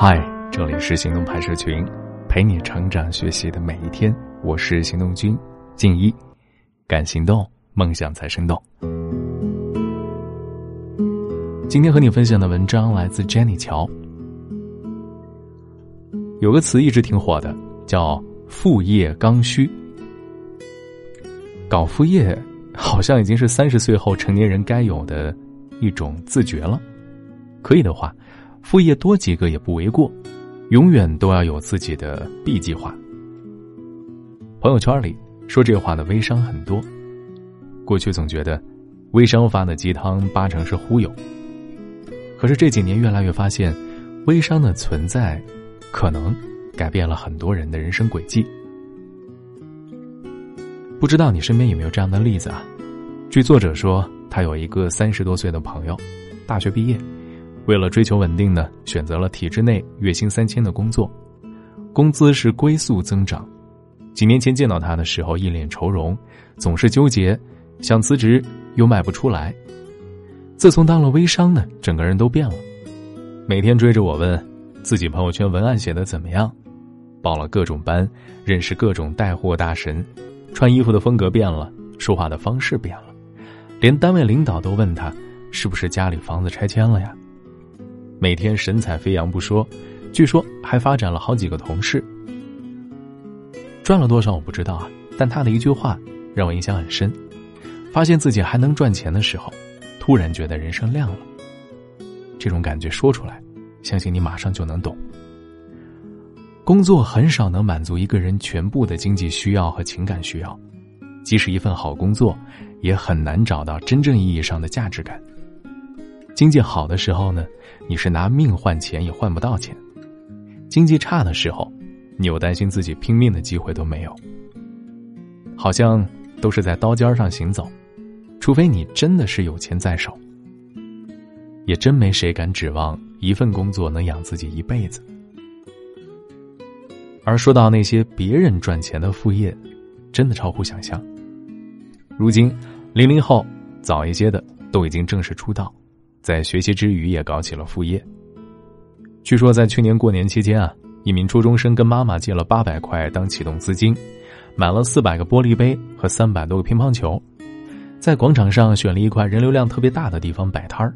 嗨，这里是行动派社群，陪你成长学习的每一天。我是行动君静一，敢行动，梦想才生动。今天和你分享的文章来自 Jenny 乔。有个词一直挺火的，叫“副业刚需”。搞副业好像已经是三十岁后成年人该有的一种自觉了。可以的话。副业多几个也不为过，永远都要有自己的 B 计划。朋友圈里说这话的微商很多，过去总觉得微商发的鸡汤八成是忽悠。可是这几年越来越发现，微商的存在可能改变了很多人的人生轨迹。不知道你身边有没有这样的例子啊？据作者说，他有一个三十多岁的朋友，大学毕业。为了追求稳定呢，选择了体制内月薪三千的工作，工资是龟速增长。几年前见到他的时候，一脸愁容，总是纠结，想辞职又卖不出来。自从当了微商呢，整个人都变了，每天追着我问自己朋友圈文案写的怎么样，报了各种班，认识各种带货大神，穿衣服的风格变了，说话的方式变了，连单位领导都问他是不是家里房子拆迁了呀。每天神采飞扬不说，据说还发展了好几个同事。赚了多少我不知道啊，但他的一句话让我印象很深。发现自己还能赚钱的时候，突然觉得人生亮了。这种感觉说出来，相信你马上就能懂。工作很少能满足一个人全部的经济需要和情感需要，即使一份好工作，也很难找到真正意义上的价值感。经济好的时候呢，你是拿命换钱也换不到钱；经济差的时候，你又担心自己拼命的机会都没有。好像都是在刀尖上行走，除非你真的是有钱在手，也真没谁敢指望一份工作能养自己一辈子。而说到那些别人赚钱的副业，真的超乎想象。如今，零零后早一些的都已经正式出道。在学习之余，也搞起了副业。据说在去年过年期间啊，一名初中生跟妈妈借了八百块当启动资金，买了四百个玻璃杯和三百多个乒乓球，在广场上选了一块人流量特别大的地方摆摊儿，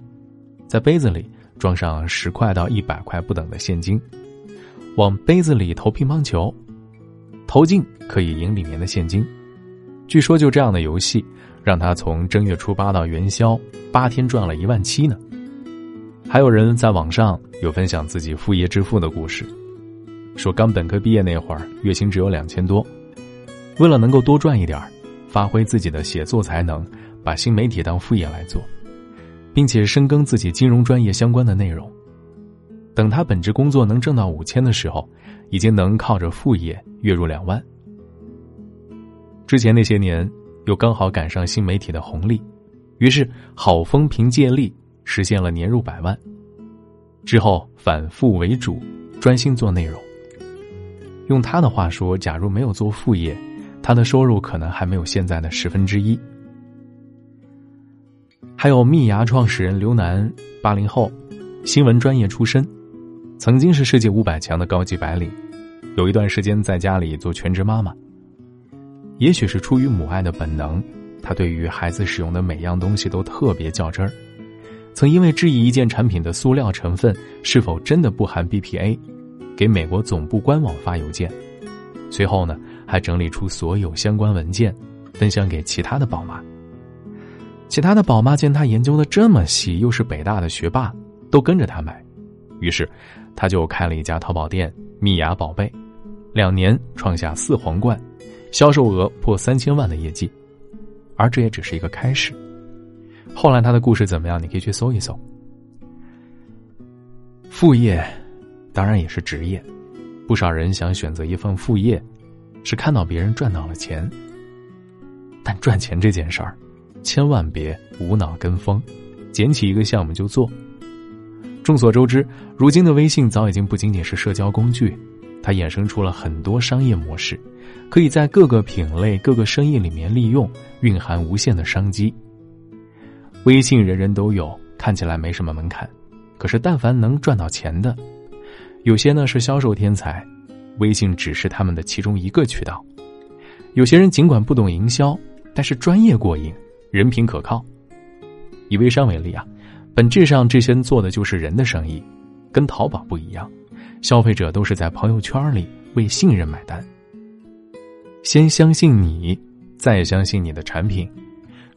在杯子里装上十块到一百块不等的现金，往杯子里投乒乓球，投进可以赢里面的现金。据说就这样的游戏。让他从正月初八到元宵八天赚了一万七呢。还有人在网上有分享自己副业致富的故事，说刚本科毕业那会儿月薪只有两千多，为了能够多赚一点发挥自己的写作才能，把新媒体当副业来做，并且深耕自己金融专业相关的内容。等他本职工作能挣到五千的时候，已经能靠着副业月入两万。之前那些年。又刚好赶上新媒体的红利，于是好风凭借力实现了年入百万。之后反复为主，专心做内容。用他的话说，假如没有做副业，他的收入可能还没有现在的十分之一。还有蜜芽创始人刘楠，八零后，新闻专业出身，曾经是世界五百强的高级白领，有一段时间在家里做全职妈妈。也许是出于母爱的本能，他对于孩子使用的每样东西都特别较真儿。曾因为质疑一件产品的塑料成分是否真的不含 BPA，给美国总部官网发邮件。随后呢，还整理出所有相关文件，分享给其他的宝妈。其他的宝妈见他研究的这么细，又是北大的学霸，都跟着他买。于是，他就开了一家淘宝店“蜜芽宝贝”，两年创下四皇冠。销售额破三千万的业绩，而这也只是一个开始。后来他的故事怎么样？你可以去搜一搜。副业，当然也是职业。不少人想选择一份副业，是看到别人赚到了钱。但赚钱这件事儿，千万别无脑跟风，捡起一个项目就做。众所周知，如今的微信早已经不仅仅是社交工具。它衍生出了很多商业模式，可以在各个品类、各个生意里面利用，蕴含无限的商机。微信人人都有，看起来没什么门槛，可是但凡能赚到钱的，有些呢是销售天才，微信只是他们的其中一个渠道。有些人尽管不懂营销，但是专业过硬，人品可靠。以微商为例啊，本质上这些人做的就是人的生意，跟淘宝不一样，消费者都是在朋友圈里为信任买单。先相信你，再相信你的产品。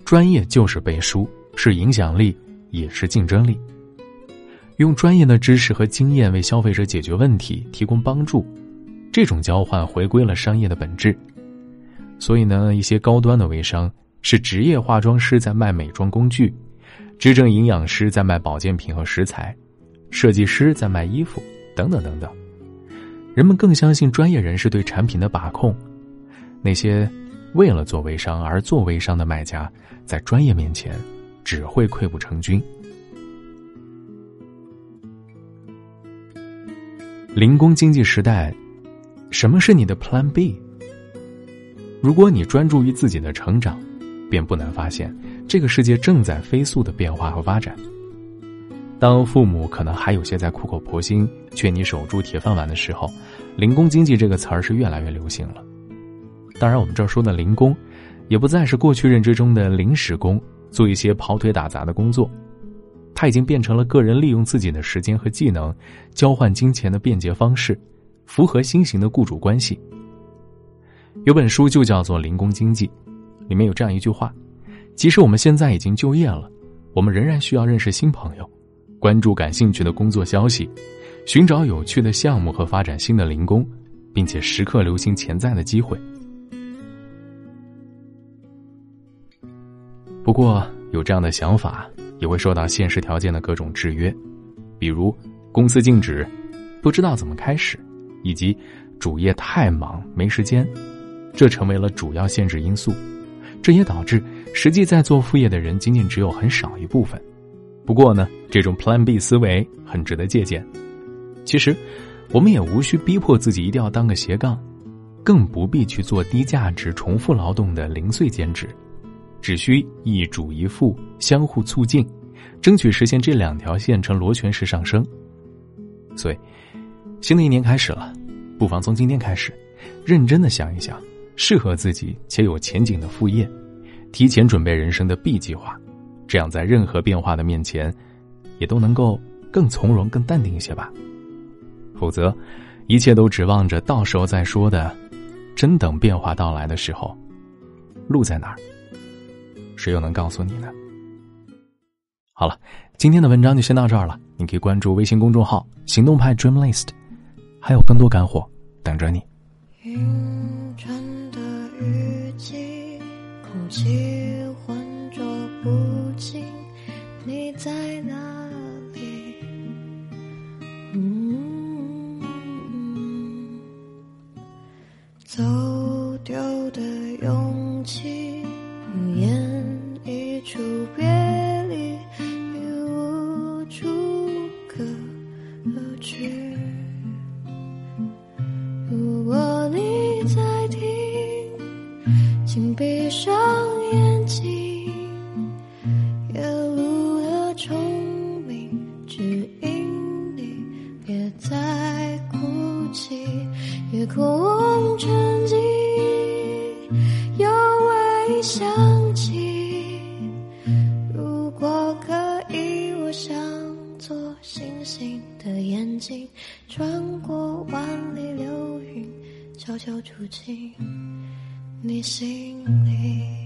专业就是背书，是影响力，也是竞争力。用专业的知识和经验为消费者解决问题、提供帮助，这种交换回归了商业的本质。所以呢，一些高端的微商是职业化妆师在卖美妆工具，执政营养师在卖保健品和食材，设计师在卖衣服，等等等等。人们更相信专业人士对产品的把控。那些为了做微商而做微商的卖家，在专业面前只会溃不成军。零工经济时代，什么是你的 Plan B？如果你专注于自己的成长，便不难发现，这个世界正在飞速的变化和发展。当父母可能还有些在苦口婆心劝你守住铁饭碗的时候，零工经济这个词儿是越来越流行了。当然，我们这儿说的零工，也不再是过去认知中的临时工，做一些跑腿打杂的工作。它已经变成了个人利用自己的时间和技能交换金钱的便捷方式，符合新型的雇主关系。有本书就叫做《零工经济》，里面有这样一句话：即使我们现在已经就业了，我们仍然需要认识新朋友，关注感兴趣的工作消息，寻找有趣的项目和发展新的零工，并且时刻留心潜在的机会。不过，有这样的想法。也会受到现实条件的各种制约，比如公司静止、不知道怎么开始，以及主业太忙没时间，这成为了主要限制因素。这也导致实际在做副业的人仅仅只有很少一部分。不过呢，这种 Plan B 思维很值得借鉴。其实，我们也无需逼迫自己一定要当个斜杠，更不必去做低价值、重复劳动的零碎兼职。只需一主一副，相互促进，争取实现这两条线呈螺旋式上升。所以，新的一年开始了，不妨从今天开始，认真的想一想适合自己且有前景的副业，提前准备人生的 B 计划，这样在任何变化的面前，也都能够更从容、更淡定一些吧。否则，一切都指望着到时候再说的，真等变化到来的时候，路在哪儿？谁又能告诉你呢？好了，今天的文章就先到这儿了。你可以关注微信公众号“行动派 Dream List”，还有更多干货等着你。云的雨季，眼睛穿过万里流云，悄悄住进你心里。